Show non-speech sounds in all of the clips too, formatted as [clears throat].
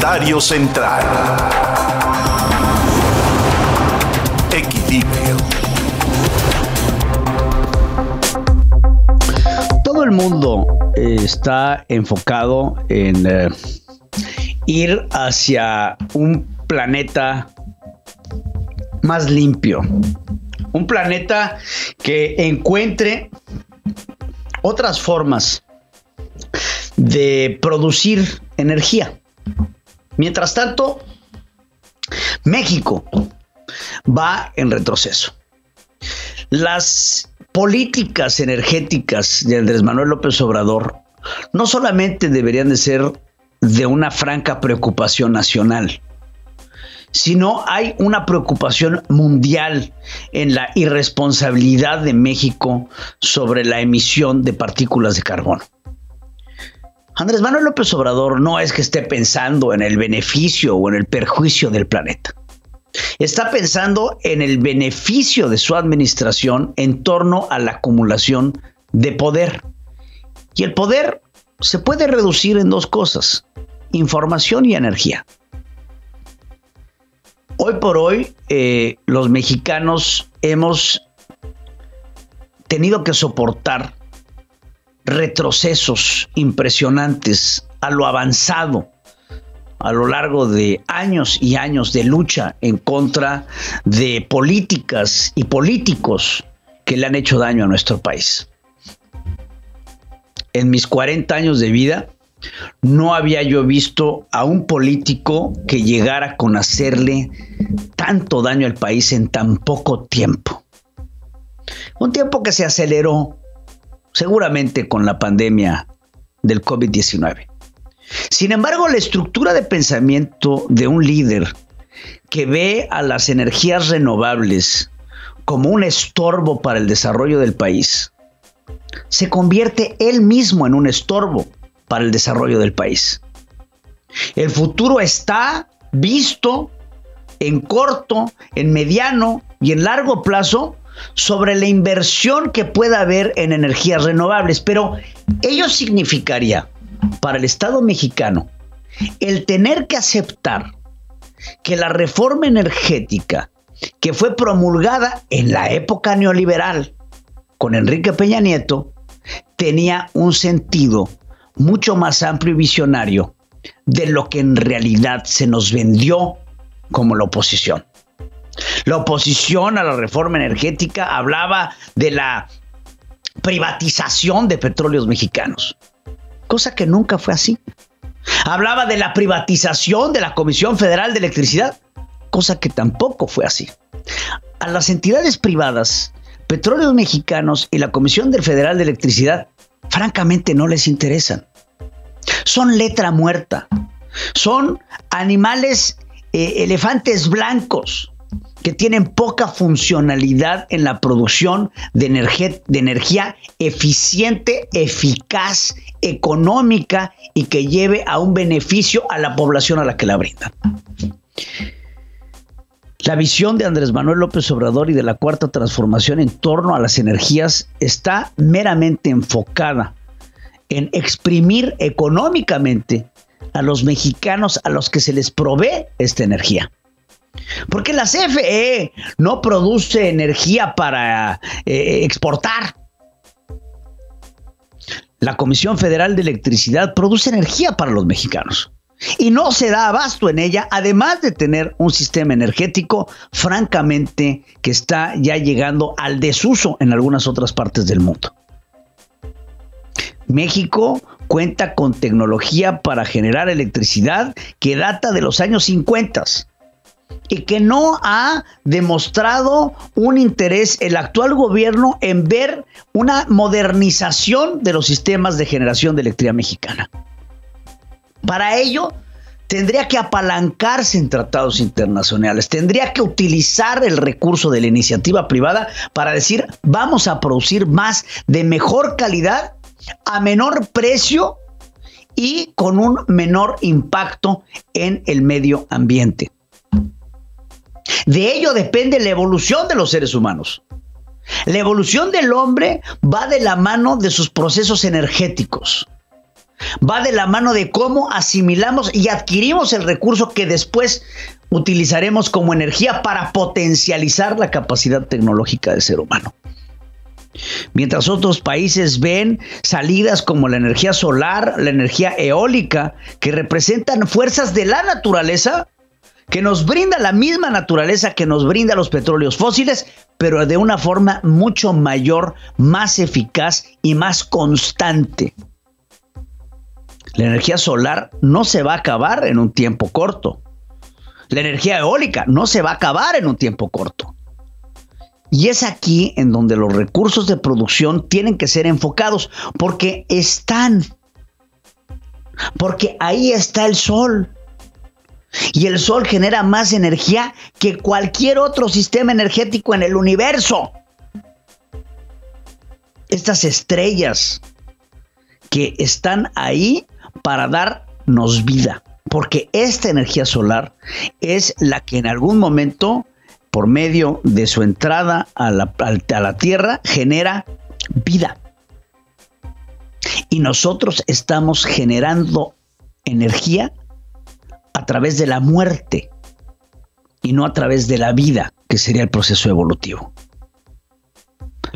Comentario central. Equilibrio. Todo el mundo eh, está enfocado en eh, ir hacia un planeta más limpio. Un planeta que encuentre otras formas de producir energía. Mientras tanto, México va en retroceso. Las políticas energéticas de Andrés Manuel López Obrador no solamente deberían de ser de una franca preocupación nacional, sino hay una preocupación mundial en la irresponsabilidad de México sobre la emisión de partículas de carbono. Andrés Manuel López Obrador no es que esté pensando en el beneficio o en el perjuicio del planeta. Está pensando en el beneficio de su administración en torno a la acumulación de poder. Y el poder se puede reducir en dos cosas, información y energía. Hoy por hoy, eh, los mexicanos hemos tenido que soportar retrocesos impresionantes a lo avanzado a lo largo de años y años de lucha en contra de políticas y políticos que le han hecho daño a nuestro país. En mis 40 años de vida, no había yo visto a un político que llegara con hacerle tanto daño al país en tan poco tiempo. Un tiempo que se aceleró seguramente con la pandemia del COVID-19. Sin embargo, la estructura de pensamiento de un líder que ve a las energías renovables como un estorbo para el desarrollo del país, se convierte él mismo en un estorbo para el desarrollo del país. El futuro está visto en corto, en mediano y en largo plazo sobre la inversión que pueda haber en energías renovables, pero ello significaría para el Estado mexicano el tener que aceptar que la reforma energética que fue promulgada en la época neoliberal con Enrique Peña Nieto tenía un sentido mucho más amplio y visionario de lo que en realidad se nos vendió como la oposición. La oposición a la reforma energética hablaba de la privatización de petróleos mexicanos, cosa que nunca fue así. Hablaba de la privatización de la Comisión Federal de Electricidad, cosa que tampoco fue así. A las entidades privadas, Petróleos Mexicanos y la Comisión Federal de Electricidad, francamente no les interesan son letra muerta, son animales, eh, elefantes blancos que tienen poca funcionalidad en la producción de energía, eficiente, eficaz, económica y que lleve a un beneficio a la población a la que la brindan. La visión de Andrés Manuel López Obrador y de la cuarta transformación en torno a las energías está meramente enfocada en exprimir económicamente a los mexicanos a los que se les provee esta energía. Porque la CFE no produce energía para eh, exportar. La Comisión Federal de Electricidad produce energía para los mexicanos. Y no se da abasto en ella, además de tener un sistema energético, francamente, que está ya llegando al desuso en algunas otras partes del mundo. México cuenta con tecnología para generar electricidad que data de los años 50 y que no ha demostrado un interés el actual gobierno en ver una modernización de los sistemas de generación de electricidad mexicana. Para ello, tendría que apalancarse en tratados internacionales, tendría que utilizar el recurso de la iniciativa privada para decir, vamos a producir más de mejor calidad a menor precio y con un menor impacto en el medio ambiente. De ello depende la evolución de los seres humanos. La evolución del hombre va de la mano de sus procesos energéticos. Va de la mano de cómo asimilamos y adquirimos el recurso que después utilizaremos como energía para potencializar la capacidad tecnológica del ser humano. Mientras otros países ven salidas como la energía solar, la energía eólica, que representan fuerzas de la naturaleza, que nos brinda la misma naturaleza que nos brinda los petróleos fósiles, pero de una forma mucho mayor, más eficaz y más constante. La energía solar no se va a acabar en un tiempo corto. La energía eólica no se va a acabar en un tiempo corto. Y es aquí en donde los recursos de producción tienen que ser enfocados, porque están, porque ahí está el sol. Y el sol genera más energía que cualquier otro sistema energético en el universo. Estas estrellas que están ahí para darnos vida, porque esta energía solar es la que en algún momento por medio de su entrada a la, a la Tierra, genera vida. Y nosotros estamos generando energía a través de la muerte y no a través de la vida, que sería el proceso evolutivo.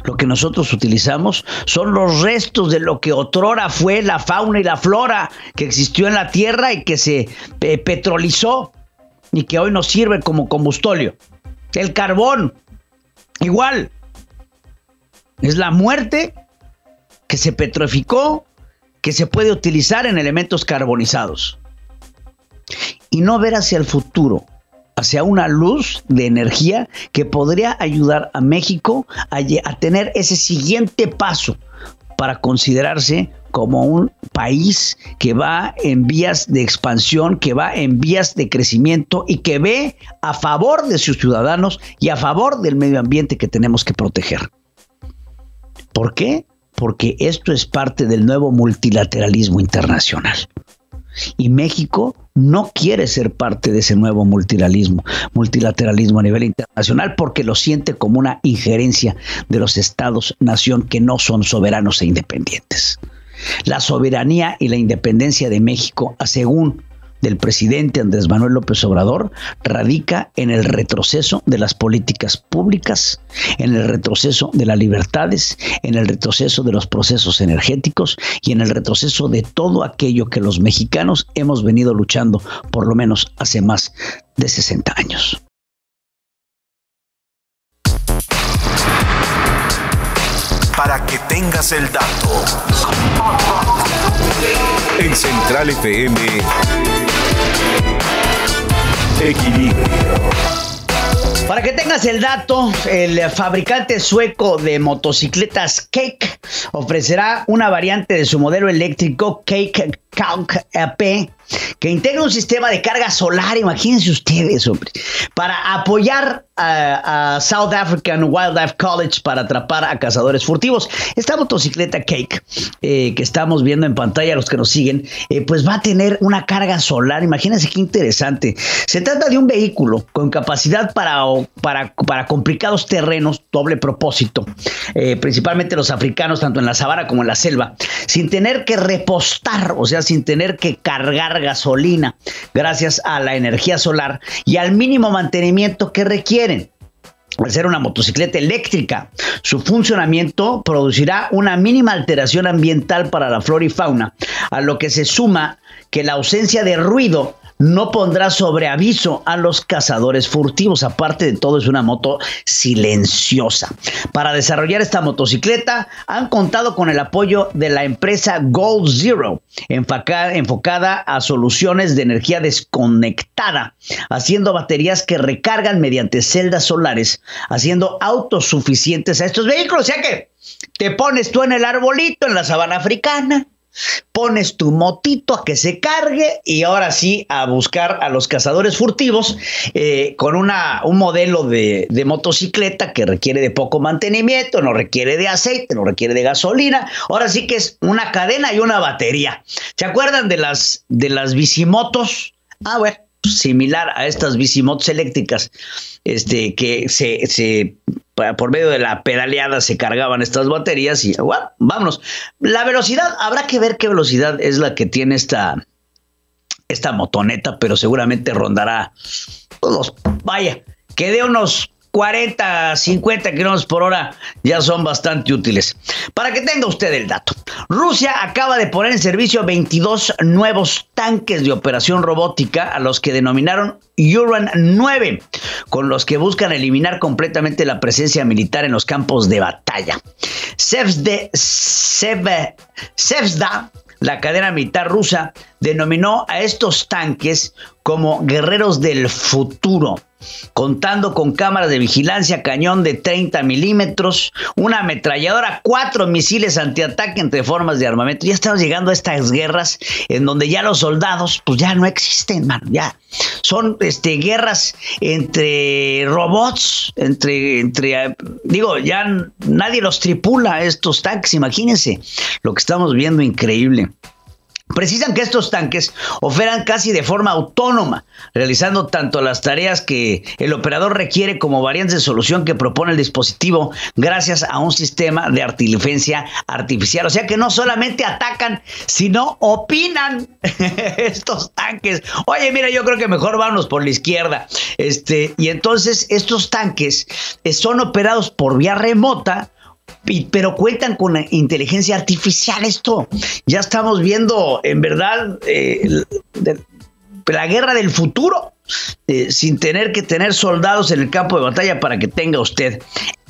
Lo que nosotros utilizamos son los restos de lo que otrora fue la fauna y la flora que existió en la Tierra y que se eh, petrolizó y que hoy nos sirve como combustóleo. El carbón, igual. Es la muerte que se petrificó, que se puede utilizar en elementos carbonizados. Y no ver hacia el futuro, hacia una luz de energía que podría ayudar a México a, tener ese siguiente paso para considerarse como un país que va en vías de expansión, que va en vías de crecimiento y que ve a favor de sus ciudadanos y a favor del medio ambiente que tenemos que proteger. ¿Por qué? Porque esto es parte del nuevo multilateralismo internacional. Y México no quiere ser parte de ese nuevo multilateralismo, multilateralismo a nivel internacional porque lo siente como una injerencia de los estados-nación que no son soberanos e independientes. La soberanía y la independencia de México, según del presidente Andrés Manuel López Obrador radica en el retroceso de las políticas públicas, en el retroceso de las libertades, en el retroceso de los procesos energéticos y en el retroceso de todo aquello que los mexicanos hemos venido luchando por lo menos hace más de 60 años. Para que tengas el dato. En Central FM Para que tengas el dato, el fabricante sueco de motocicletas Cake ofrecerá una variante de su modelo eléctrico Cake Calc EP que integra un sistema de carga solar, imagínense ustedes, hombre, para apoyar a, South African Wildlife College para atrapar a cazadores furtivos. Esta motocicleta Cake eh, que estamos viendo en pantalla, los que nos siguen, eh, pues va a tener una carga solar, imagínense qué interesante. Se trata de un vehículo con capacidad para, para, para complicados terrenos, doble propósito, eh, principalmente los africanos, tanto en la sabana como en la selva, sin tener que repostar, o sea, sin tener que cargar gasolina gracias a la energía solar y al mínimo mantenimiento que requieren. Al ser una motocicleta eléctrica, su funcionamiento producirá una mínima alteración ambiental para la flora y fauna, a lo que se suma que la ausencia de ruido no pondrá sobre aviso a los cazadores furtivos. Aparte de todo, es una moto silenciosa. Para desarrollar esta motocicleta, han contado con el apoyo de la empresa Gold Zero, enfocada, a soluciones de energía desconectada, haciendo baterías que recargan mediante celdas solares, haciendo autosuficientes a estos vehículos. O sea que te pones tú en el arbolito, en la sabana africana, pones tu motito a que se cargue y ahora sí a buscar a los cazadores furtivos eh, con una, un modelo de, de, motocicleta que requiere de poco mantenimiento, no requiere de aceite, no requiere de gasolina. Ahora sí que es una cadena y una batería. ¿Se acuerdan de las, de las bicimotos? Ah, bueno, similar a estas bicimotos eléctricas, este, que se, se por medio de la pedaleada se cargaban estas baterías y bueno, vámonos. La velocidad, habrá que ver qué velocidad es la que tiene esta, esta motoneta, pero seguramente rondará todos. Vaya, que de unos 40, 50 kilómetros por hora ya son bastante útiles. Para que tenga usted el dato, Rusia acaba de poner en servicio 22 nuevos tanques de operación robótica a los que denominaron Uran 9, con los que buscan eliminar completamente la presencia militar en los campos de batalla. Sevda, la cadena militar rusa, denominó a estos tanques como guerreros del futuro contando con cámaras de vigilancia, cañón de 30 milímetros, una ametralladora, cuatro misiles antiataque entre formas de armamento. Ya estamos llegando a estas guerras en donde ya los soldados, pues ya no existen, mano, ya. Son este, guerras entre robots, entre, entre, digo, ya nadie los tripula estos tanques, imagínense lo que estamos viendo increíble. Precisan que estos tanques operan casi de forma autónoma, realizando tanto las tareas que el operador requiere como variantes de solución que propone el dispositivo gracias a un sistema de inteligencia artificial. O sea que no solamente atacan, sino opinan [laughs] estos tanques. Oye, mira, yo creo que mejor vamos por la izquierda. Este, y entonces estos tanques son operados por vía remota pero cuentan con inteligencia artificial esto. Ya estamos viendo, en verdad, eh, la guerra del futuro, eh, sin tener que tener soldados en el campo de batalla para que tenga usted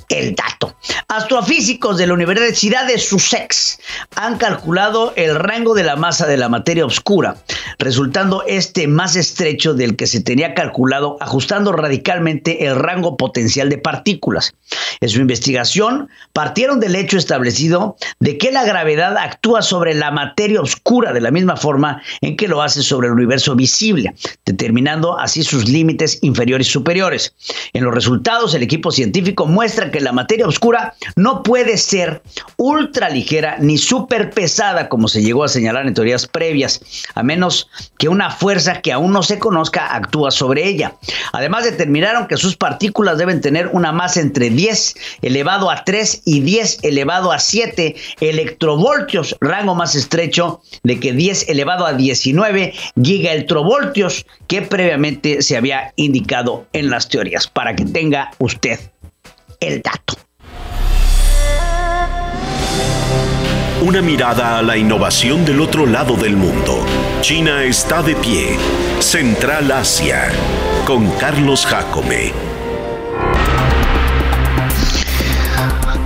el dato. Astrofísicos de la Universidad de Sussex han calculado el rango de la masa de la materia oscura, resultando este más estrecho del que se tenía calculado, ajustando radicalmente el rango potencial de partículas. En su investigación, partieron del hecho establecido de que la gravedad actúa sobre la materia oscura de la misma forma en que lo hace sobre el universo visible, determinando así sus límites inferiores y superiores. En los resultados, el equipo científico muestra que la materia oscura no puede ser ultra ligera ni súper pesada como se llegó a señalar en teorías previas, a menos que una fuerza que aún no se conozca actúa sobre ella. Además determinaron que sus partículas deben tener una masa entre 10 elevado a 3 y 10 elevado a 7 electrovoltios, rango más estrecho de que 10 elevado a 19 gigaelectrovoltios que previamente se había indicado en las teorías, para que tenga usted el dato. Una mirada a la innovación del otro lado del mundo. China está de pie. Central Asia. Con Carlos Jacome.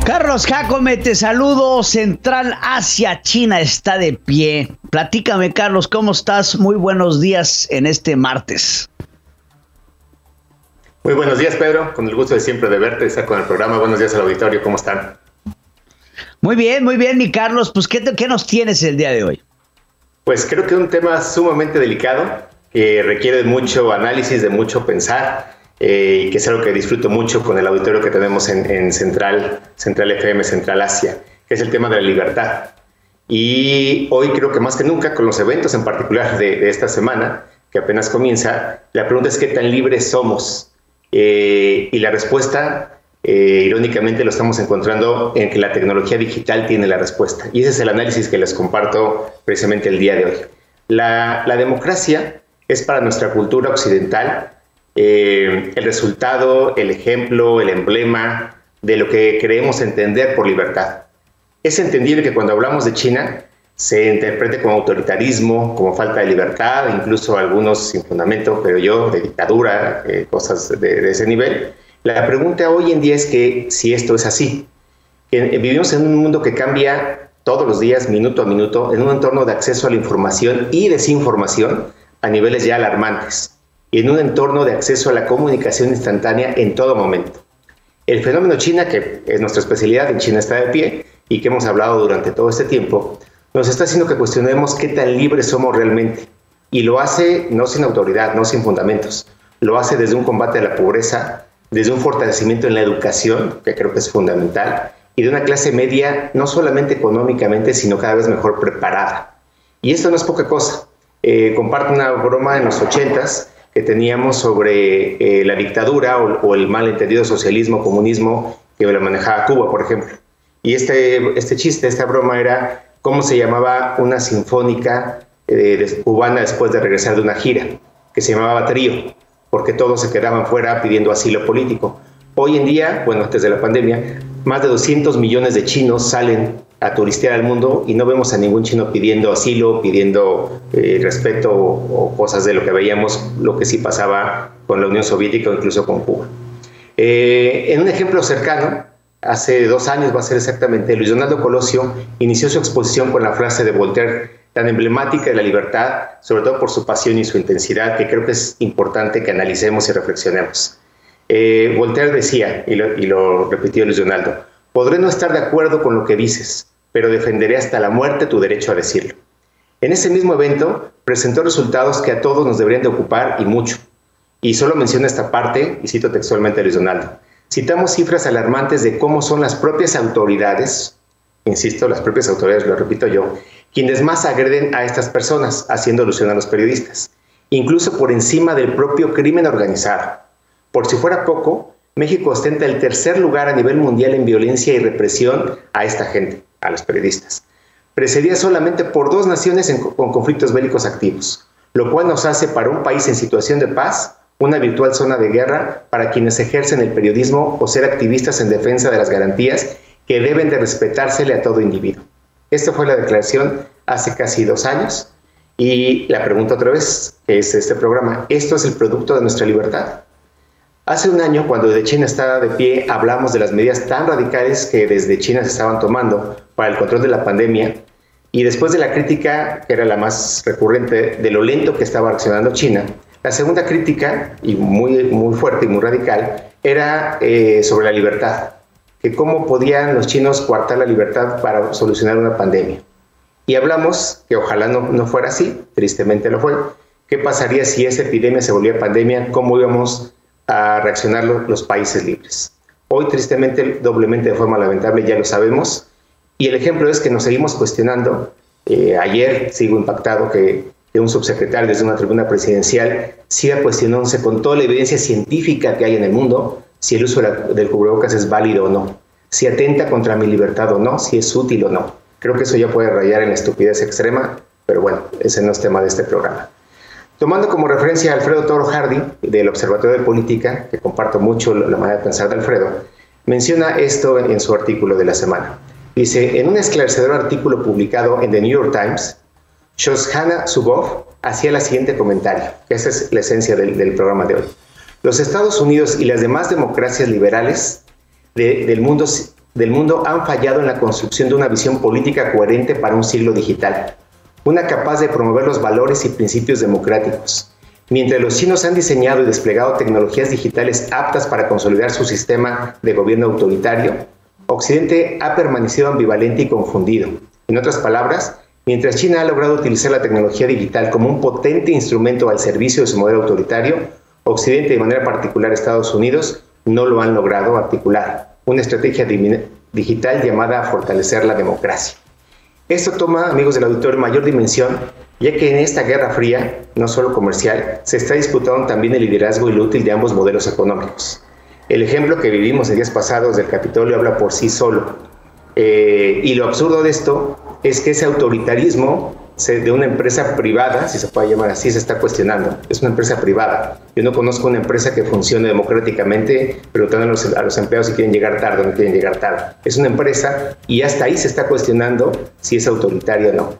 Carlos Jacome, te saludo. Central Asia, China está de pie. Platícame, Carlos, ¿cómo estás? Muy buenos días en este martes. Muy buenos días, Pedro. Con el gusto de siempre de verte, estar con el programa. Buenos días al auditorio. ¿Cómo están? Muy bien, muy bien, mi Carlos. Pues, ¿qué, qué nos tienes el día de hoy? Pues creo que es un tema sumamente delicado que requiere de mucho análisis, de mucho pensar eh, y que es algo que disfruto mucho con el auditorio que tenemos en, Central, Central FM, Central Asia, que es el tema de la libertad. Y hoy creo que más que nunca, con los eventos en particular de, de esta semana, que apenas comienza, la pregunta es qué tan libres somos eh, y la respuesta, eh, irónicamente, lo estamos encontrando en que la tecnología digital tiene la respuesta. Y ese es el análisis que les comparto precisamente el día de hoy. La, democracia es para nuestra cultura occidental eh, el resultado, el ejemplo, el emblema de lo que creemos entender por libertad. Es entendible que cuando hablamos de China, se interprete como autoritarismo, como falta de libertad, incluso algunos sin fundamento, pero yo, de dictadura, eh, cosas de, ese nivel. La pregunta hoy en día es que si esto es así. vivimos en un mundo que cambia todos los días, minuto a minuto, en un entorno de acceso a la información y desinformación a niveles ya alarmantes, y en un entorno de acceso a la comunicación instantánea en todo momento. El fenómeno China, que es nuestra especialidad, en China está de pie, y que hemos hablado durante todo este tiempo, nos está haciendo que cuestionemos qué tan libres somos realmente. Y lo hace no sin autoridad, no sin fundamentos. Lo hace desde un combate a la pobreza, desde un fortalecimiento en la educación, que creo que es fundamental, y de una clase media no solamente económicamente, sino cada vez mejor preparada. Y esto no es poca cosa. Eh, comparto una broma en los ochentas que teníamos sobre eh, la dictadura o, el malentendido socialismo, comunismo que lo manejaba Cuba, por ejemplo. Y este, este chiste, esta broma era cómo se llamaba una sinfónica eh, cubana después de regresar de una gira, que se llamaba Trío, porque todos se quedaban fuera pidiendo asilo político. Hoy en día, bueno, antes de la pandemia, más de 200 millones de chinos salen a turistear al mundo y no vemos a ningún chino pidiendo asilo, pidiendo eh, respeto o, cosas de lo que veíamos, lo que sí pasaba con la Unión Soviética o incluso con Cuba. Eh, en un ejemplo cercano, hace dos años va a ser exactamente, Luis Donaldo Colosio inició su exposición con la frase de Voltaire tan emblemática de la libertad, sobre todo por su pasión y su intensidad, que creo que es importante que analicemos y reflexionemos. Eh, Voltaire decía, y lo, y repitió Luis Donaldo, podré no estar de acuerdo con lo que dices, pero defenderé hasta la muerte tu derecho a decirlo. En ese mismo evento presentó resultados que a todos nos deberían de ocupar y mucho. Y solo menciono esta parte, y cito textualmente a Luis Donaldo. Citamos cifras alarmantes de cómo son las propias autoridades, insisto, las propias autoridades, lo repito yo, quienes más agreden a estas personas, haciendo alusión a los periodistas, incluso por encima del propio crimen organizado. Por si fuera poco, México ostenta el tercer lugar a nivel mundial en violencia y represión a esta gente a los periodistas, precedida solamente por dos naciones con conflictos bélicos activos, lo cual nos hace para un país en situación de paz una virtual zona de guerra para quienes ejercen el periodismo o ser activistas en defensa de las garantías que deben de respetársele a todo individuo. Esta fue la declaración hace casi dos años y la pregunta otra vez, que es este programa, ¿esto es el producto de nuestra libertad? Hace un año, cuando desde China estaba de pie, hablamos de las medidas tan radicales que desde China se estaban tomando para el control de la pandemia. Y después de la crítica, que era la más recurrente, de lo lento que estaba reaccionando China, la segunda crítica, y muy, muy fuerte y muy radical, era eh, sobre la libertad, que cómo podían los chinos coartar la libertad para solucionar una pandemia. Y hablamos, que ojalá no, no fuera así, tristemente lo fue, qué pasaría si esa epidemia se volvía pandemia, cómo íbamos a reaccionar los países libres. Hoy, tristemente, doblemente de forma lamentable, ya lo sabemos. Y el ejemplo es que nos seguimos cuestionando. Eh, ayer sigo impactado que, un subsecretario desde una tribuna presidencial siga cuestionándose con toda la evidencia científica que hay en el mundo si el uso del cubrebocas es válido o no, si atenta contra mi libertad o no, si es útil o no. Creo que eso ya puede rayar en la estupidez extrema, pero bueno, ese no es tema de este programa. Tomando como referencia a Alfredo Toro Hardy, del Observatorio de Política, que comparto mucho la manera de pensar de Alfredo, menciona esto en su artículo de la semana. Dice, en un esclarecedor artículo publicado en The New York Times, Shoshana Zuboff hacía el siguiente comentario, que esa es la esencia del, programa de hoy. Los Estados Unidos y las demás democracias liberales del, mundo, del mundo han fallado en la construcción de una visión política coherente para un siglo digital una capaz de promover los valores y principios democráticos. Mientras los chinos han diseñado y desplegado tecnologías digitales aptas para consolidar su sistema de gobierno autoritario, Occidente ha permanecido ambivalente y confundido. En otras palabras, mientras China ha logrado utilizar la tecnología digital como un potente instrumento al servicio de su modelo autoritario, Occidente, de manera particular Estados Unidos, no lo han logrado articular. Una estrategia digital llamada a fortalecer la democracia. Esto toma, amigos del auditorio, mayor dimensión, ya que en esta guerra fría, no solo comercial, se está disputando también el liderazgo y lo útil de ambos modelos económicos. El ejemplo que vivimos en días pasados del Capitolio habla por sí solo. Eh, y lo absurdo de esto es que ese autoritarismo de una empresa privada, si se puede llamar así, se está cuestionando. Es una empresa privada. Yo no conozco una empresa que funcione democráticamente preguntando a los, a los empleados si quieren llegar tarde o no quieren llegar tarde. Es una empresa y hasta ahí se está cuestionando si es autoritario o no.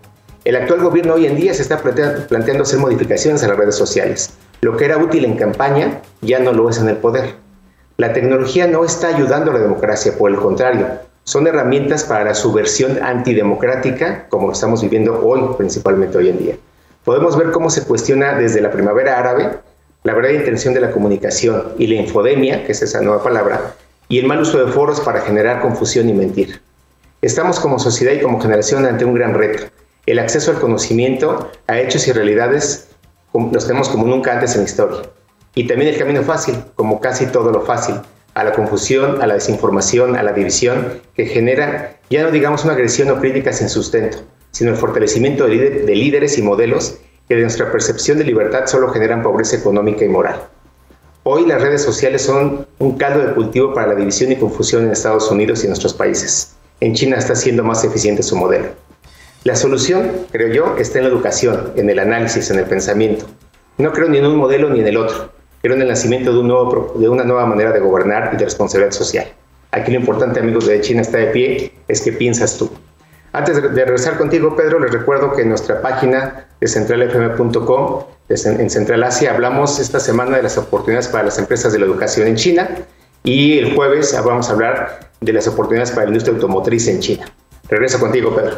El actual gobierno hoy en día se está planteando hacer modificaciones a las redes sociales. Lo que era útil en campaña ya no lo es en el poder. La tecnología no está ayudando a la democracia, por el contrario, son herramientas para la subversión antidemocrática, como estamos viviendo hoy, principalmente hoy en día. Podemos ver cómo se cuestiona desde la primavera árabe la verdadera intención de la comunicación y la infodemia, que es esa nueva palabra, y el mal uso de foros para generar confusión y mentir. Estamos como sociedad y como generación ante un gran reto. El acceso al conocimiento, a hechos y realidades, los tenemos como nunca antes en la historia. Y también el camino fácil, como casi todo lo fácil, a la confusión, a la desinformación, a la división, que genera ya no digamos una agresión o crítica sin sustento, sino el fortalecimiento de, líderes y modelos que de nuestra percepción de libertad solo generan pobreza económica y moral. Hoy las redes sociales son un caldo de cultivo para la división y confusión en Estados Unidos y en nuestros países. En China está siendo más eficiente su modelo. La solución, creo yo, está en la educación, en el análisis, en el pensamiento. No creo ni en un modelo ni en el otro. Creo en el nacimiento de, un nuevo, de una nueva manera de gobernar y de responsabilidad social. Aquí lo importante, amigos de China está de pie, es que piensas tú. Antes de, regresar contigo, Pedro, les recuerdo que en nuestra página de centralfm.com, en Central Asia, hablamos esta semana de las oportunidades para las empresas de la educación en China y el jueves vamos a hablar de las oportunidades para la industria automotriz en China. Regreso contigo, Pedro.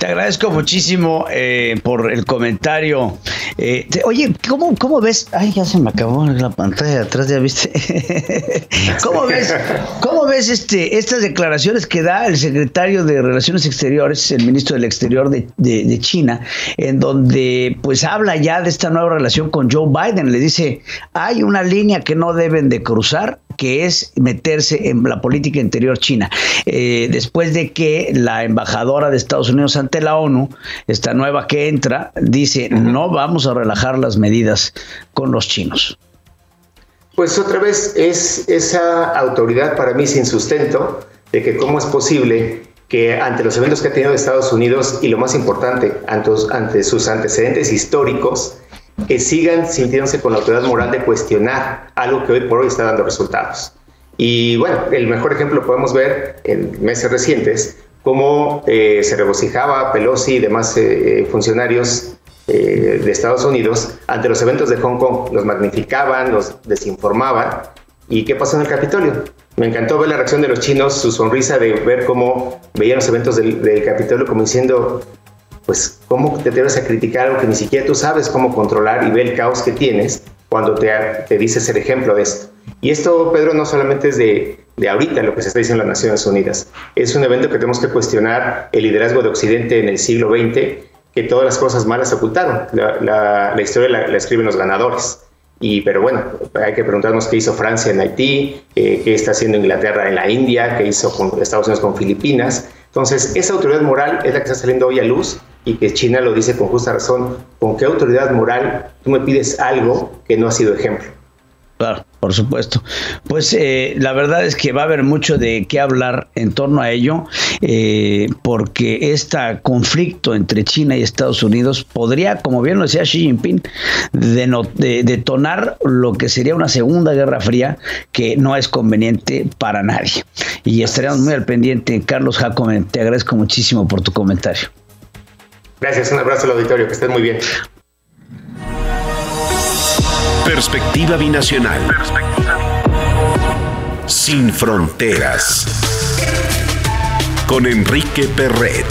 Te agradezco muchísimo eh, por el comentario. Eh, oye, ¿cómo, ¿cómo ves? Ay, ya se me acabó la pantalla de atrás, ya viste. [laughs] ¿Cómo ves, cómo ves este, estas declaraciones que da el secretario de Relaciones Exteriores, el ministro del Exterior de, de, China, en donde pues habla ya de esta nueva relación con Joe Biden? Le dice, hay una línea que no deben de cruzar que es meterse en la política interior china. Eh, después de que la embajadora de Estados Unidos ante la ONU, esta nueva que entra, dice, no vamos a relajar las medidas con los chinos. Pues otra vez es esa autoridad para mí sin sustento de que cómo es posible que ante los eventos que ha tenido Estados Unidos y lo más importante, ante, ante sus antecedentes históricos, que sigan sintiéndose con la autoridad moral de cuestionar algo que hoy por hoy está dando resultados. Y bueno, el mejor ejemplo podemos ver en meses recientes cómo eh, se regocijaba Pelosi y demás eh, eh, funcionarios de Estados Unidos ante los eventos de Hong Kong. Los magnificaban, los desinformaban. ¿Y qué pasó en el Capitolio? Me encantó ver la reacción de los chinos, su sonrisa de ver cómo veían los eventos del, del Capitolio como diciendo, pues cómo te atreves a criticar algo que ni siquiera tú sabes cómo controlar y ver el caos que tienes cuando te, te dices el ejemplo de esto. Y esto, Pedro, no solamente es de, de ahorita lo que se está diciendo en las Naciones Unidas. Es un evento que tenemos que cuestionar el liderazgo de Occidente en el siglo XX, que todas las cosas malas se ocultaron. La, la, historia la, escriben los ganadores. Y, pero bueno, hay que preguntarnos qué hizo Francia en Haití, eh, qué está haciendo Inglaterra en la India, qué hizo Estados Unidos con Filipinas. Entonces, esa autoridad moral es la que está saliendo hoy a luz y que China lo dice con justa razón. ¿Con qué autoridad moral tú me pides algo que no ha sido ejemplo? Claro, por supuesto. Pues eh, la verdad es que va a haber mucho de qué hablar en torno a ello, eh, porque este conflicto entre China y Estados Unidos podría, como bien lo decía Xi Jinping, detonar lo que sería una segunda guerra fría que no es conveniente para nadie. Y estaremos muy al pendiente. Carlos Jacome, te agradezco muchísimo por tu comentario. Gracias, un abrazo al auditorio, que estén muy bien. Perspectiva binacional. Sin fronteras. Con Enrique Perret.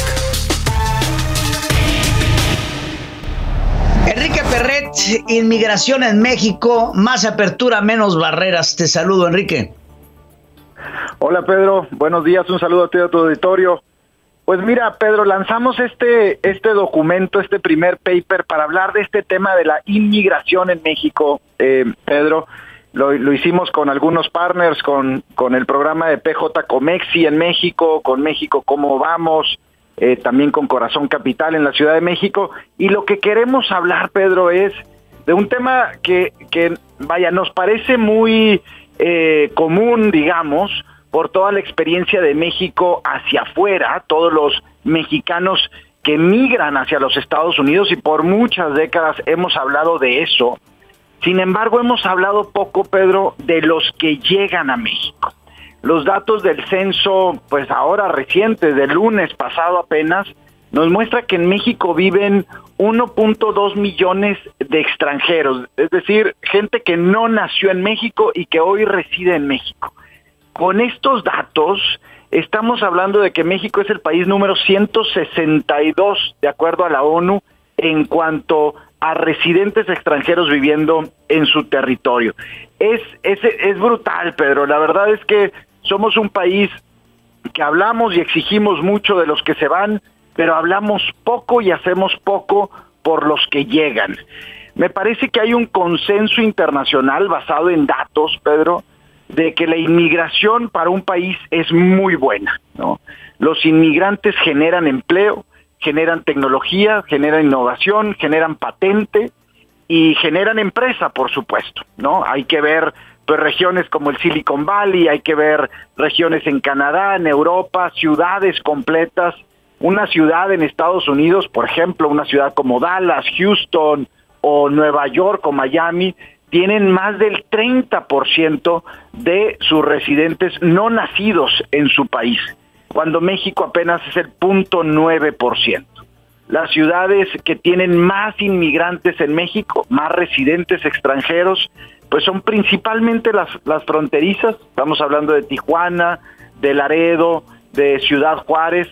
Enrique Perret, inmigración en México, más apertura, menos barreras. Te saludo, Enrique. Hola, Pedro. Buenos días. Un saludo a ti a tu auditorio. Pues mira, Pedro, lanzamos este, este documento, este primer paper para hablar de este tema de la inmigración en México, eh, Pedro. Lo, hicimos con algunos partners, con, con el programa de PJ Comexi en México, con México Cómo Vamos, eh, también con Corazón Capital en la Ciudad de México. Y lo que queremos hablar, Pedro, es de un tema que, que vaya, nos parece muy eh, común, digamos, por toda la experiencia de México hacia afuera, todos los mexicanos que migran hacia los Estados Unidos y por muchas décadas hemos hablado de eso. Sin embargo, hemos hablado poco, Pedro, de los que llegan a México. Los datos del censo, pues ahora recientes, del lunes pasado apenas, nos muestra que en México viven 1.2 millones de extranjeros, es decir, gente que no nació en México y que hoy reside en México. Con estos datos, estamos hablando de que México es el país número 162, de acuerdo a la ONU, en cuanto a residentes extranjeros viviendo en su territorio. Es, es, es brutal, Pedro. La verdad es que somos un país que hablamos y exigimos mucho de los que se van, pero hablamos poco y hacemos poco por los que llegan. Me parece que hay un consenso internacional basado en datos, Pedro, de que la inmigración para un país es muy buena, ¿no? Los inmigrantes generan empleo, generan tecnología, generan innovación, generan patente y generan empresa, por supuesto, ¿no? Hay que ver pues regiones como el Silicon Valley, hay que ver regiones en Canadá, en Europa, ciudades completas. Una ciudad en Estados Unidos, por ejemplo, una ciudad como Dallas, Houston o Nueva York o Miami, tienen más del 30% de sus residentes no nacidos en su país, cuando México apenas es el 0.9%. Las ciudades que tienen más inmigrantes en México, más residentes extranjeros, pues son principalmente las, las fronterizas, estamos hablando de Tijuana, de Laredo, de Ciudad Juárez,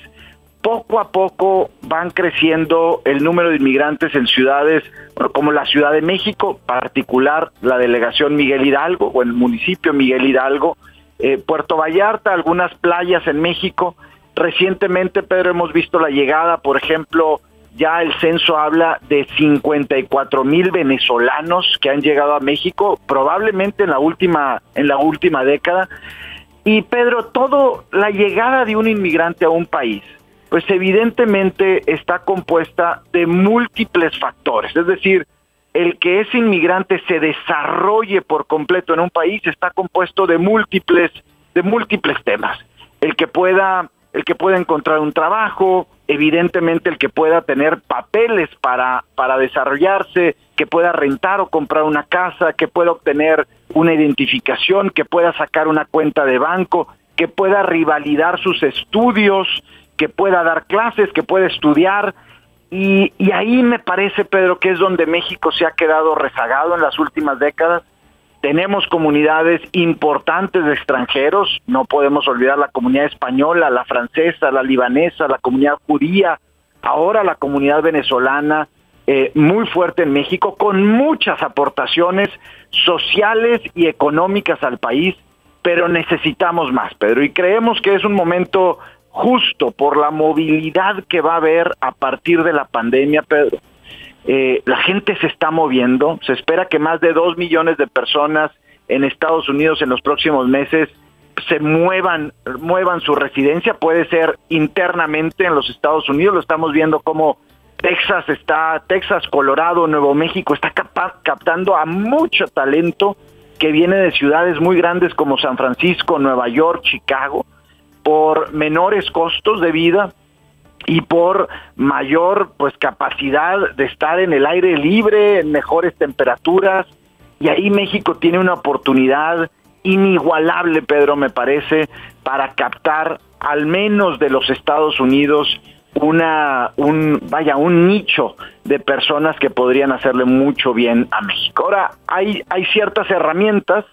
poco a poco van creciendo el número de inmigrantes en ciudades como la Ciudad de México, particular la delegación Miguel Hidalgo o el municipio Miguel Hidalgo, eh, Puerto Vallarta, algunas playas en México. Recientemente, Pedro, hemos visto la llegada, por ejemplo, ya el censo habla de 54 mil venezolanos que han llegado a México, probablemente en la última, en la última década. Y Pedro, todo la llegada de un inmigrante a un país, pues evidentemente está compuesta de múltiples factores. Es decir, el que ese inmigrante se desarrolle por completo en un país está compuesto de múltiples, de múltiples temas. El que pueda el que pueda encontrar un trabajo, evidentemente el que pueda tener papeles para, para desarrollarse, que pueda rentar o comprar una casa, que pueda obtener una identificación, que pueda sacar una cuenta de banco, que pueda rivalidar sus estudios, que pueda dar clases, que pueda estudiar. Y, ahí me parece, Pedro, que es donde México se ha quedado rezagado en las últimas décadas. Tenemos comunidades importantes de extranjeros, no podemos olvidar la comunidad española, la francesa, la libanesa, la comunidad judía, ahora la comunidad venezolana, eh, muy fuerte en México, con muchas aportaciones sociales y económicas al país, pero necesitamos más, Pedro, y creemos que es un momento justo por la movilidad que va a haber a partir de la pandemia, Pedro eh, la gente se está moviendo, se espera que más de dos millones de personas en Estados Unidos en los próximos meses se muevan, muevan su residencia, puede ser internamente en los Estados Unidos, lo estamos viendo como Texas está, Texas, Colorado, Nuevo México está captando a mucho talento que viene de ciudades muy grandes como San Francisco, Nueva York, Chicago, por menores costos de vida, y por mayor pues capacidad de estar en el aire libre, en mejores temperaturas y ahí México tiene una oportunidad inigualable, Pedro, me parece, para captar al menos de los Estados Unidos una un vaya un nicho de personas que podrían hacerle mucho bien a México. Ahora hay hay ciertas herramientas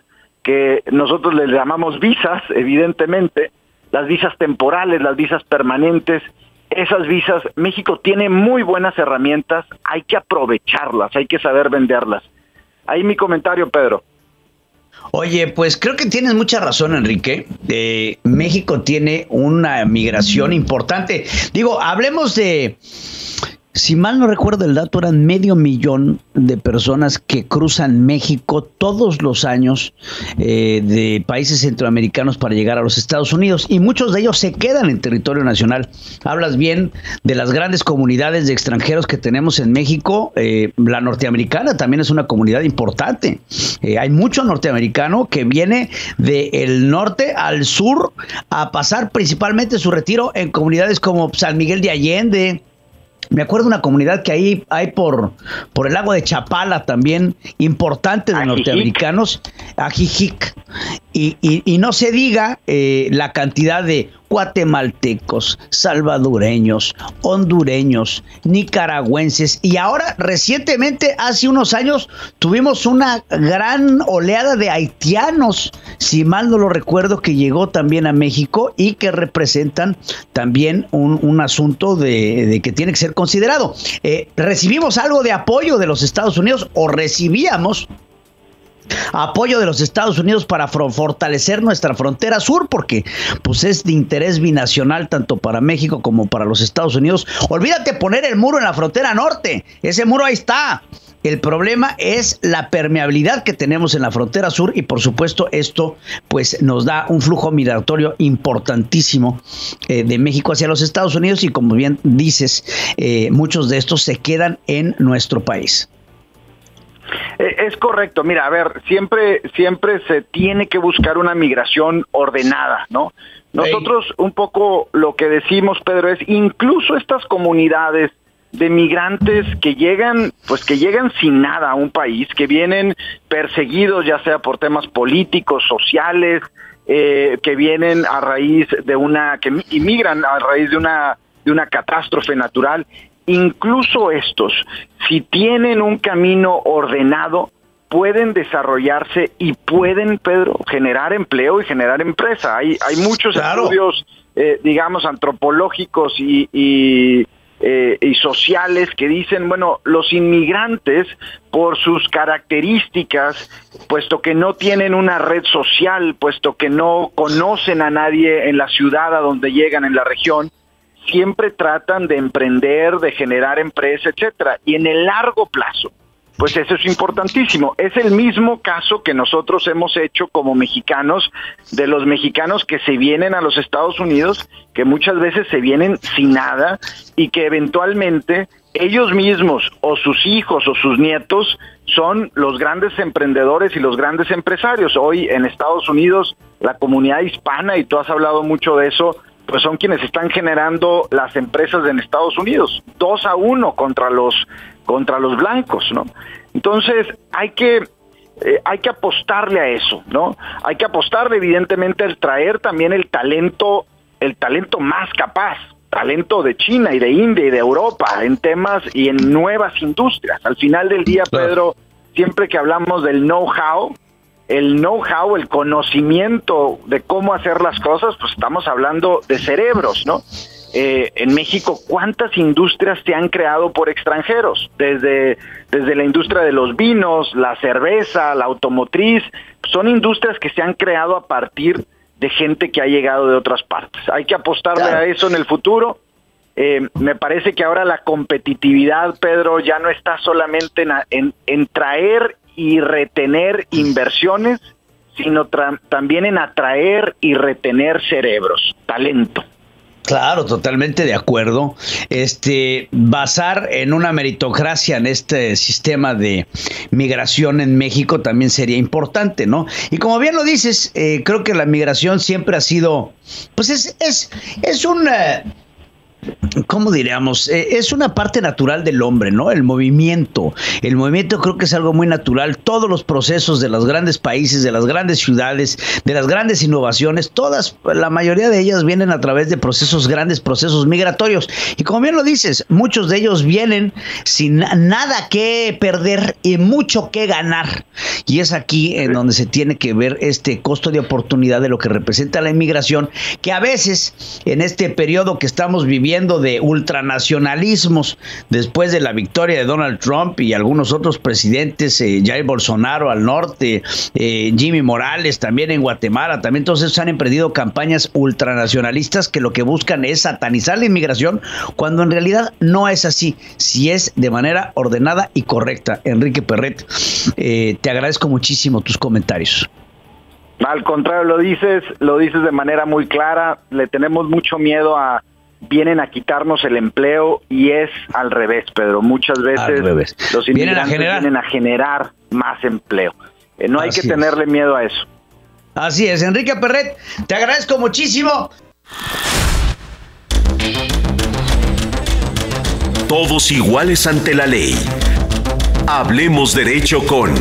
que nosotros les llamamos visas, evidentemente, las visas temporales, las visas permanentes esas visas, México tiene muy buenas herramientas, hay que aprovecharlas, hay que saber venderlas. Ahí mi comentario, Pedro. Oye, pues creo que tienes mucha razón, Enrique. Eh, México tiene una migración importante. Digo, hablemos de si mal no recuerdo el dato, eran medio millón de personas que cruzan México todos los años eh, de países centroamericanos para llegar a los Estados Unidos y muchos de ellos se quedan en territorio nacional. Hablas bien de las grandes comunidades de extranjeros que tenemos en México. Eh, la norteamericana también es una comunidad importante. Eh, hay mucho norteamericano que viene del norte al sur a pasar principalmente su retiro en comunidades como San Miguel de Allende, me acuerdo de una comunidad que ahí hay por, por el lago de Chapala también, importante de norteamericanos, Ajijic. Y, y, y, no se diga eh, la cantidad de guatemaltecos, salvadoreños, hondureños, nicaragüenses y ahora recientemente, hace unos años, tuvimos una gran oleada de haitianos, si mal no lo recuerdo, que llegó también a México y que representan también un, un asunto de, de, que tiene que ser considerado. Eh, recibimos algo de apoyo de los Estados Unidos o recibíamos apoyo de los Estados Unidos para fortalecer nuestra frontera sur, porque pues es de interés binacional tanto para México como para los Estados Unidos. Olvídate poner el muro en la frontera norte, ese muro ahí está. El problema es la permeabilidad que tenemos en la frontera sur y por supuesto esto pues nos da un flujo migratorio importantísimo eh, de México hacia los Estados Unidos y como bien dices, eh, muchos de estos se quedan en nuestro país. Eh, es correcto, mira, a ver, siempre, siempre se tiene que buscar una migración ordenada, ¿no? Nosotros un poco lo que decimos, Pedro, es incluso estas comunidades de migrantes que llegan, pues que llegan sin nada a un país, que vienen perseguidos ya sea por temas políticos, sociales, eh, que vienen a raíz de una, que inmigran a raíz de una, de una catástrofe natural. Incluso estos, si tienen un camino ordenado, pueden desarrollarse y pueden, Pedro, generar empleo y generar empresa. Hay, hay muchos estudios, eh, digamos, antropológicos y eh, y sociales que dicen, bueno, los inmigrantes, por sus características, puesto que no tienen una red social, puesto que no conocen a nadie en la ciudad a donde llegan, en la región, siempre tratan de emprender, de generar empresa, etcétera. Y en el largo plazo, pues eso es importantísimo. Es el mismo caso que nosotros hemos hecho como mexicanos, de los mexicanos que se vienen a los Estados Unidos, que muchas veces se vienen sin nada y que eventualmente ellos mismos o sus hijos o sus nietos son los grandes emprendedores y los grandes empresarios. Hoy en Estados Unidos la comunidad hispana, y tú has hablado mucho de eso, pues son quienes están generando las empresas en Estados Unidos, dos a uno contra los contra los blancos, ¿no? Entonces hay que eh, hay que apostarle a eso, ¿no? Hay que apostarle evidentemente al traer también el talento el talento más capaz, talento de China y de India y de Europa en temas y en nuevas industrias. Al final del día, Pedro, siempre que hablamos del know-how, el know-how, el conocimiento de cómo hacer las cosas, pues estamos hablando de cerebros, ¿no? Eh, en México, ¿cuántas industrias se han creado por extranjeros? Desde, desde la industria de los vinos, la cerveza, la automotriz, son industrias que se han creado a partir de gente que ha llegado de otras partes. Hay que apostarle a eso en el futuro. Eh, me parece que ahora la competitividad, Pedro, ya no está solamente en, en traer y retener inversiones, sino también en atraer y retener cerebros, talento. Claro, totalmente de acuerdo. Este basar en una meritocracia en este sistema de migración en México también sería importante, ¿no? Y como bien lo dices, eh, creo que la migración siempre ha sido, pues es es es un eh, ¿cómo diríamos? Eh, es una parte natural del hombre, ¿no? El movimiento. El movimiento creo que es algo muy natural. Todos los procesos de los grandes países, de las grandes ciudades, de las grandes innovaciones, todas, la mayoría de ellas vienen a través de procesos, grandes procesos migratorios. Y como bien lo dices, muchos de ellos vienen sin nada que perder y mucho que ganar. Y es aquí en donde se tiene que ver este costo de oportunidad de lo que representa la inmigración, que a veces en este periodo que estamos viviendo, de ultranacionalismos después de la victoria de Donald Trump y algunos otros presidentes, eh, Jair Bolsonaro al norte, eh, Jimmy Morales también en Guatemala, también todos esos han emprendido campañas ultranacionalistas que lo que buscan es satanizar la inmigración cuando en realidad no es así, si es de manera ordenada y correcta. Enrique Perret, eh, te agradezco muchísimo tus comentarios. Al contrario, lo dices, lo dices de manera muy clara. Le tenemos mucho miedo a, vienen a quitarnos el empleo y es al revés, Pedro. Muchas veces los inmigrantes vienen a, generar más empleo. Eh, no hay que tenerle miedo a eso. Así es, Enrique Perret, te agradezco muchísimo. Todos iguales ante la ley. Hablemos derecho con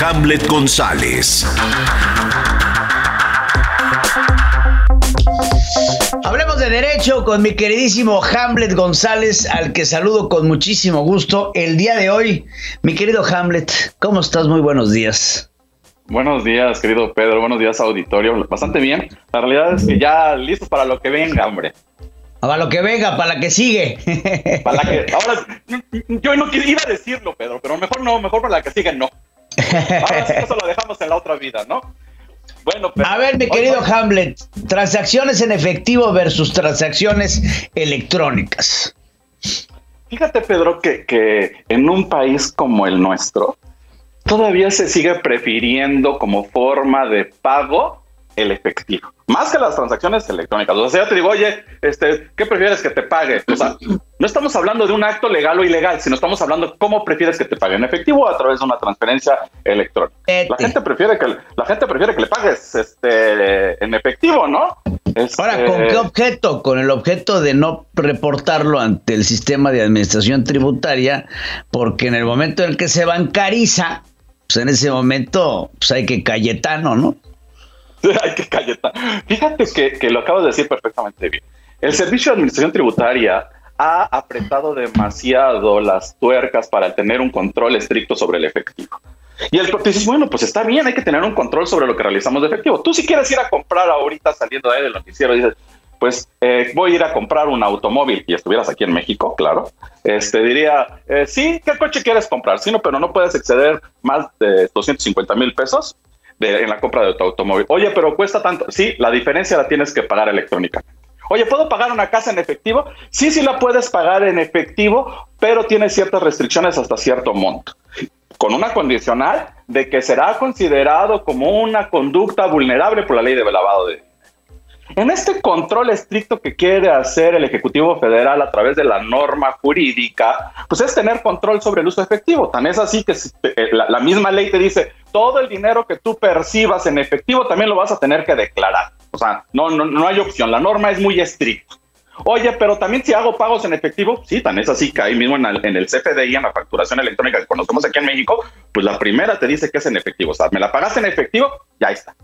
Hamlet González. Hablemos de derecho con mi queridísimo Hamlet González, al que saludo con muchísimo gusto el día de hoy. Mi querido Hamlet, ¿cómo estás? Muy buenos días. Buenos días, querido Pedro. Buenos días, auditorio. Bastante bien. La realidad es que ya listos para lo que venga, hombre. Para lo que venga, para la que sigue. Para la que. [laughs] Ahora, yo no iba a decirlo, Pedro, pero mejor no, mejor para la que sigue no. Ahora sí, eso lo dejamos en la otra vida, ¿no? Bueno, a ver, mi querido Hamlet, transacciones en efectivo versus transacciones electrónicas. fíjate, Pedro, que, que en un país como el nuestro, todavía se sigue prefiriendo como forma de pago el efectivo, más que las transacciones electrónicas. O sea, ya te digo, oye, este, ¿qué prefieres que te pague? O sea, no estamos hablando de un acto legal o ilegal, sino estamos hablando cómo prefieres que te pague en efectivo o a través de una transferencia electrónica. La gente prefiere que la gente prefiere que le pagues este en efectivo, ¿no? Ahora, ¿con qué objeto? Con el objeto de no reportarlo ante el sistema de administración tributaria, porque en el momento en el que se bancariza, pues en ese momento pues hay que Cayetano, ¿no? [laughs] hay que Cayetano. Fíjate que, que lo acabo de decir perfectamente bien. El Servicio de Administración Tributaria ha apretado demasiado las tuercas para tener un control estricto sobre el efectivo. Y el dices, bueno, pues está bien, hay que tener un control sobre lo que realizamos de efectivo. Tú si quieres ir a comprar ahorita saliendo de ahí del noticiero, dices, pues eh, voy a ir a comprar un automóvil y estuvieras aquí en México, claro, este diría, eh, sí, ¿qué coche quieres comprar? Sí, no, pero no puedes exceder más de 250 mil pesos en la compra de tu automóvil. Oye, pero cuesta tanto. Sí, la diferencia la tienes que pagar electrónicamente. Oye, ¿puedo pagar una casa en efectivo? Sí, sí la puedes pagar en efectivo, pero tiene ciertas restricciones hasta cierto monto. Con una condicional de que será considerado como una conducta vulnerable por la ley de lavado de en este control estricto que quiere hacer el Ejecutivo Federal a través de la norma jurídica, pues es tener control sobre el uso efectivo. Tan es así que eh, la, misma ley te dice, todo el dinero que tú percibas en efectivo también lo vas a tener que declarar. O sea, no, no, no hay opción, la norma es muy estricta. Oye, pero también si hago pagos en efectivo, sí, tan es así que ahí mismo en el, en el CFDI, en la facturación electrónica que conocemos aquí en México, pues la primera te dice que es en efectivo. O sea, me la pagaste en efectivo, ya está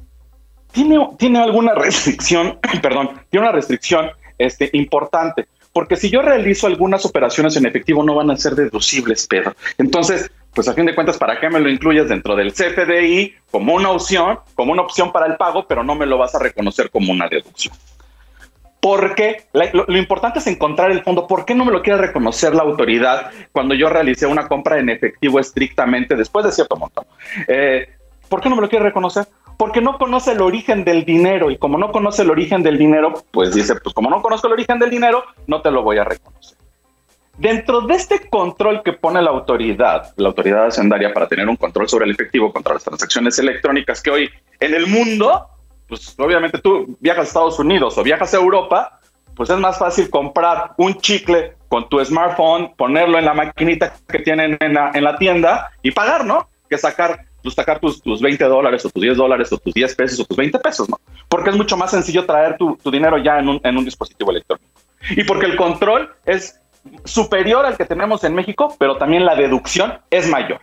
tiene, alguna restricción, [clears throat] perdón, tiene una restricción este, importante, porque si yo realizo algunas operaciones en efectivo no van a ser deducibles, Pedro. Entonces, pues a fin de cuentas, ¿para qué me lo incluyes dentro del CFDI como una opción, como una opción para el pago, pero no me lo vas a reconocer como una deducción? Porque lo, lo, importante es encontrar el fondo. ¿Por qué no me lo quiere reconocer la autoridad cuando yo realicé una compra en efectivo estrictamente después de cierto monto? Eh, ¿Por qué no me lo quiere reconocer? Porque no conoce el origen del dinero y como no conoce el origen del dinero, pues dice, pues como no conozco el origen del dinero, no te lo voy a reconocer. Dentro de este control que pone la autoridad, la autoridad hacendaria para tener un control sobre el efectivo contra las transacciones electrónicas que hoy en el mundo, pues obviamente tú viajas a Estados Unidos o viajas a Europa, pues es más fácil comprar un chicle con tu smartphone, ponerlo en la maquinita que tienen en la, en la tienda y pagar, ¿no? Que sacar pues sacar tus, tus 20 dólares o tus 10 dólares o tus 10 pesos o tus 20 pesos, ¿no? Porque es mucho más sencillo traer tu, tu dinero ya en un, en un dispositivo electrónico. Y porque el control es superior al que tenemos en México, pero también la deducción es mayor.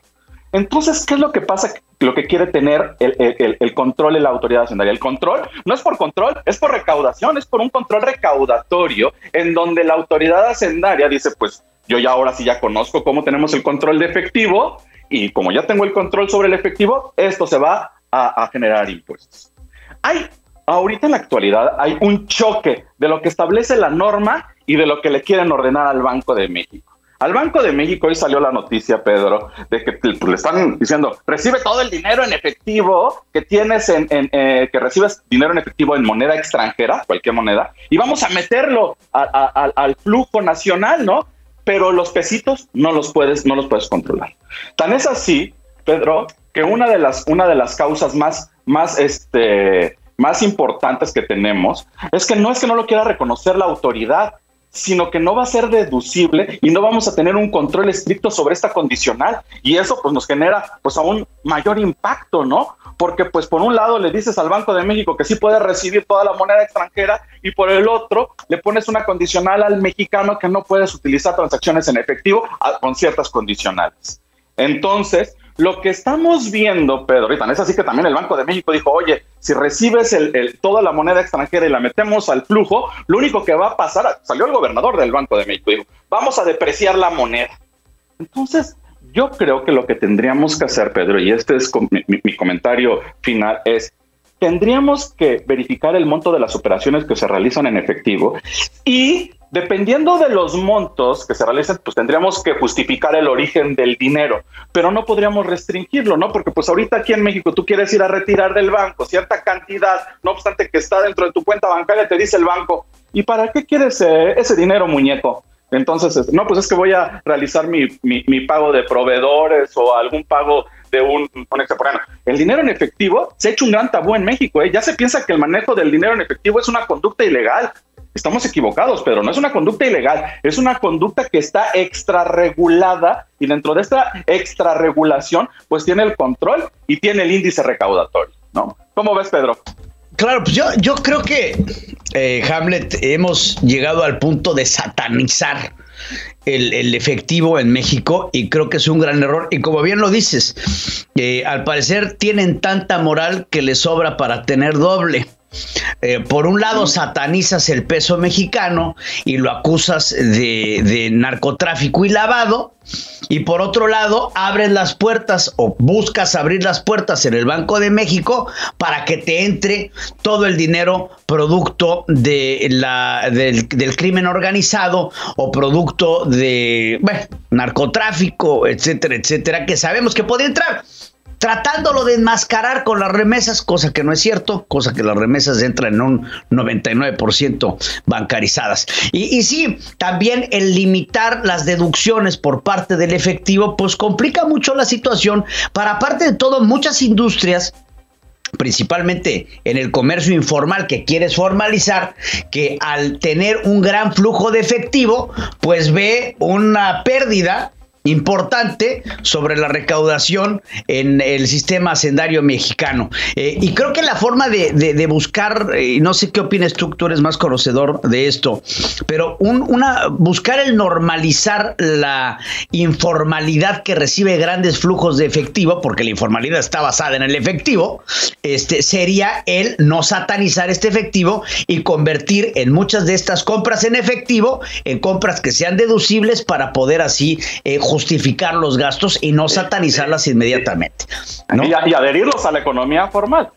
Entonces, ¿qué es lo que pasa? Lo que quiere tener el, el, el, control de la autoridad hacendaria. El control no es por control, es por recaudación, es por un control recaudatorio en donde la autoridad hacendaria dice, pues yo ya ahora sí ya conozco cómo tenemos el control de efectivo y como ya tengo el control sobre el efectivo, esto se va a, generar impuestos. Hay, ahorita en la actualidad, hay un choque de lo que establece la norma y de lo que le quieren ordenar al Banco de México. Al Banco de México hoy salió la noticia, Pedro, de que pues, le están diciendo, recibe todo el dinero en efectivo que tienes en, eh, que recibes dinero en efectivo en moneda extranjera, cualquier moneda, y vamos a meterlo al flujo nacional, ¿no? Pero los pesitos no los puedes, no los puedes controlar. Tan es así, Pedro, que una de las, una de las causas más, más, este, más importantes que tenemos es que no es que no lo quiera reconocer la autoridad, sino que no va a ser deducible y no vamos a tener un control estricto sobre esta condicional y eso pues nos genera pues aún mayor impacto, ¿no? Porque pues por un lado le dices al Banco de México que sí puede recibir toda la moneda extranjera y por el otro le pones una condicional al mexicano que no puedes utilizar transacciones en efectivo con ciertas condicionales. Entonces, lo que estamos viendo, Pedro, ahorita es así que también el Banco de México dijo, oye, si recibes toda la moneda extranjera y la metemos al flujo, lo único que va a pasar, salió el gobernador del Banco de México, dijo, vamos a depreciar la moneda. Entonces, yo creo que lo que tendríamos que hacer, Pedro, y este es mi comentario final, es tendríamos que verificar el monto de las operaciones que se realizan en efectivo y dependiendo de los montos que se realicen, pues tendríamos que justificar el origen del dinero, pero no podríamos restringirlo, ¿no? Porque pues ahorita aquí en México tú quieres ir a retirar del banco cierta cantidad, no obstante que está dentro de tu cuenta bancaria, te dice el banco, ¿y para qué quieres eh, ese dinero, muñeco? Entonces, no, pues es que voy a realizar mi, mi, pago de proveedores o algún pago de un, un. El dinero en efectivo se ha hecho un gran tabú en México. ¿eh? Ya se piensa que el manejo del dinero en efectivo es una conducta ilegal. Estamos equivocados, pero no es una conducta ilegal, es una conducta que está extrarregulada y dentro de esta extrarregulación, pues tiene el control y tiene el índice recaudatorio, ¿no? ¿Cómo ves, Pedro? Claro, pues yo, yo creo que eh, Hamlet hemos llegado al punto de satanizar el, efectivo en México y creo que es un gran error. Y como bien lo dices, eh, al parecer tienen tanta moral que les sobra para tener doble. Eh, por un lado satanizas el peso mexicano y lo acusas de, narcotráfico y lavado, y por otro lado abres las puertas o buscas abrir las puertas en el Banco de México para que te entre todo el dinero producto de la, del, crimen organizado o producto de narcotráfico, etcétera, etcétera, que sabemos que puede entrar tratándolo de enmascarar con las remesas, cosa que no es cierto, cosa que las remesas entran en un 99% bancarizadas. Y, sí, también el limitar las deducciones por parte del efectivo, pues complica mucho la situación para, aparte de todo, muchas industrias principalmente en el comercio informal que quieres formalizar, que al tener un gran flujo de efectivo, pues ve una pérdida importante sobre la recaudación en el sistema hacendario mexicano. Eh, y creo que la forma de, buscar, y no sé qué opinas tú, tú eres más conocedor de esto, pero un, una, buscar el normalizar la informalidad que recibe grandes flujos de efectivo, porque la informalidad está basada en el efectivo, este, sería el no satanizar este efectivo y convertir en muchas de estas compras en efectivo en compras que sean deducibles para poder así eh, justificar los gastos y no satanizarlas inmediatamente. Y, adherirlos a la economía formal.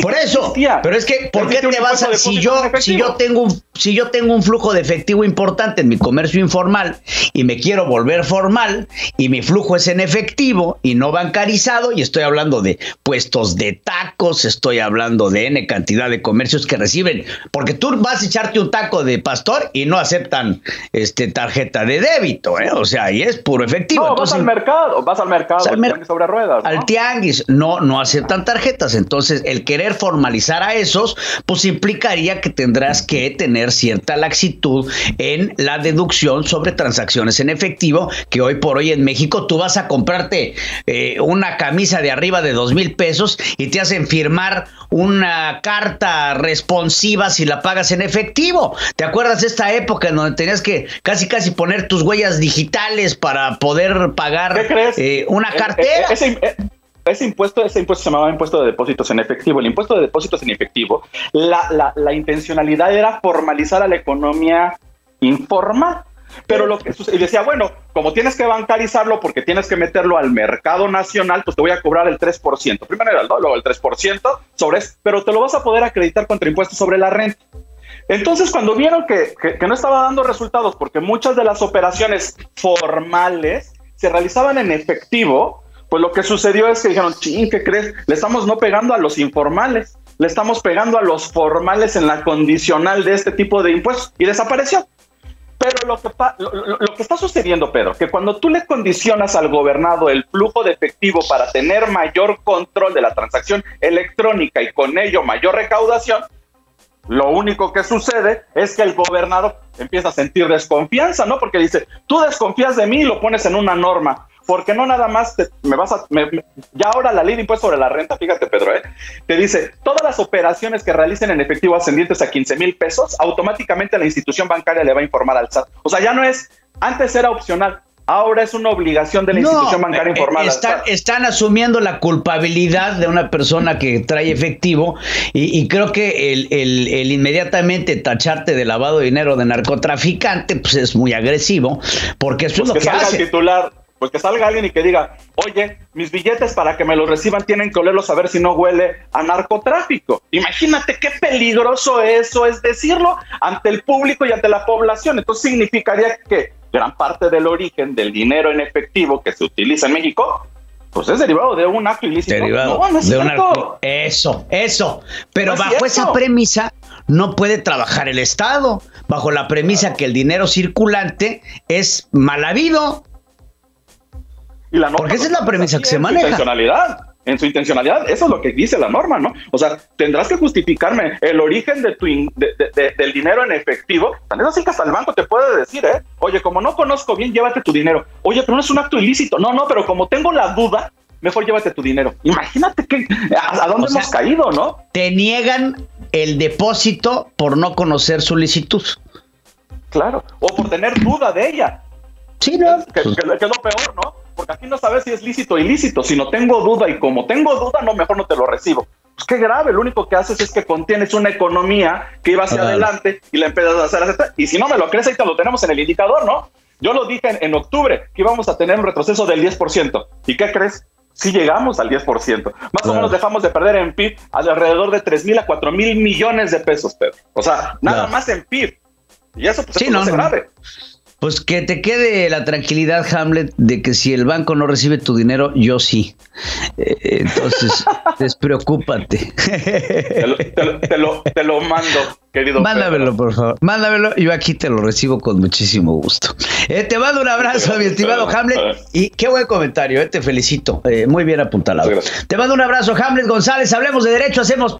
Por eso, pero es que, ¿por qué te vas a, si yo, si yo tengo un, si yo tengo un flujo de efectivo importante en mi comercio informal y me quiero volver formal y mi flujo es en efectivo y no bancarizado y estoy hablando de puestos de tacos, estoy hablando de n cantidad de comercios que reciben, porque tú vas a echarte un taco de pastor y no aceptan este tarjeta de débito, ¿eh? o sea, y es puro efectivo. No, vas al mercado, vas al mercado, al sobre ruedas, al tianguis, no, no aceptan tarjetas, entonces el querer formalizar a esos, pues implicaría que tendrás que tener cierta laxitud en la deducción sobre transacciones en efectivo, que hoy por hoy en México tú vas a comprarte eh, una camisa de arriba de dos mil pesos y te hacen firmar una carta responsiva si la pagas en efectivo. ¿Te acuerdas de esta época en donde tenías que casi casi poner tus huellas digitales para poder pagar eh, una eh, cartera? ese impuesto, ese impuesto se llamaba impuesto de depósitos en efectivo. El impuesto de depósitos en efectivo, la, la, intencionalidad era formalizar a la economía informal. Pero lo que y decía, bueno, como tienes que bancarizarlo porque tienes que meterlo al mercado nacional, pues te voy a cobrar el 3%. Primero era el luego el 3% sobre eso, pero te lo vas a poder acreditar contra impuestos sobre la renta. Entonces, cuando vieron que, que no estaba dando resultados porque muchas de las operaciones formales se realizaban en efectivo, pues lo que sucedió es que dijeron, ching, ¿qué crees? Le estamos no pegando a los informales, le estamos pegando a los formales en la condicional de este tipo de impuestos y desapareció. Pero lo que, lo, que está sucediendo, Pedro, que cuando tú le condicionas al gobernado el flujo de efectivo para tener mayor control de la transacción electrónica y con ello mayor recaudación, lo único que sucede es que el gobernador empieza a sentir desconfianza, ¿no? Porque dice, tú desconfías de mí y lo pones en una norma porque no nada más me vas a... ya ahora la ley de impuesto sobre la renta, fíjate Pedro, ¿eh? te dice, todas las operaciones que realicen en efectivo ascendientes a 15 mil pesos, automáticamente la institución bancaria le va a informar al SAT. O sea, ya no es, antes era opcional, ahora es una obligación de la institución bancaria eh, informar. Están, están, asumiendo la culpabilidad de una persona que trae efectivo y, creo que el, el, inmediatamente tacharte de lavado de dinero de narcotraficante pues es muy agresivo porque eso es pues lo que, hace. titular pues que salga alguien y que diga, oye, mis billetes para que me los reciban tienen que olerlos a ver si no huele a narcotráfico. Imagínate qué peligroso eso es decirlo ante el público y ante la población. Entonces significaría que gran parte del origen del dinero en efectivo que se utiliza en México pues es derivado de un acto ilícito. Derivado de un Eso, eso. Pero bajo esa premisa, no puede trabajar el Estado, bajo la premisa que el dinero circulante es mal habido. Porque esa es la premisa que se maneja. Intencionalidad, en su intencionalidad, eso es lo que dice la norma, ¿no? O sea, tendrás que justificarme el origen de tu del dinero en efectivo. Tan es así que hasta el banco te puede decir, ¿eh? Oye, como no conozco bien, llévate tu dinero. Oye, pero no es un acto ilícito. No, no, pero como tengo la duda, mejor llévate tu dinero. Imagínate que a, dónde hemos caído, ¿no? Te niegan el depósito por no conocer su licitud. Claro, o por tener duda de ella. Sí, ¿no? Que, es lo peor, ¿no? Porque aquí no sabes si es lícito o ilícito. Si no tengo duda y como tengo duda, no, mejor no te lo recibo. Pues qué grave, lo único que haces es que contienes una economía que iba hacia adelante y la empiezas a hacer Y si no me lo crees, ahí te lo tenemos en el indicador, ¿no? Yo lo dije en, en octubre que íbamos a tener un retroceso del 10%. ¿Y qué crees? Si llegamos al 10%. Más o menos dejamos de perder en PIB alrededor de 3 mil a 4 mil millones de pesos, Pedro. O sea, nada más en PIB. Y eso pues, no, es grave. Pues que te quede la tranquilidad, Hamlet, de que si el banco no recibe tu dinero, yo sí. Eh, entonces, [laughs] despreocúpate. Te lo, te, lo, te lo, mando, querido. Mándamelo, por favor. Mándamelo. Yo aquí te lo recibo con muchísimo gusto. Eh, te mando un abrazo, mi estimado Hamlet. Y qué buen comentario, eh, te felicito. muy bien apuntalado. Te mando un abrazo, Hamlet González. Hablemos de derecho, hacemos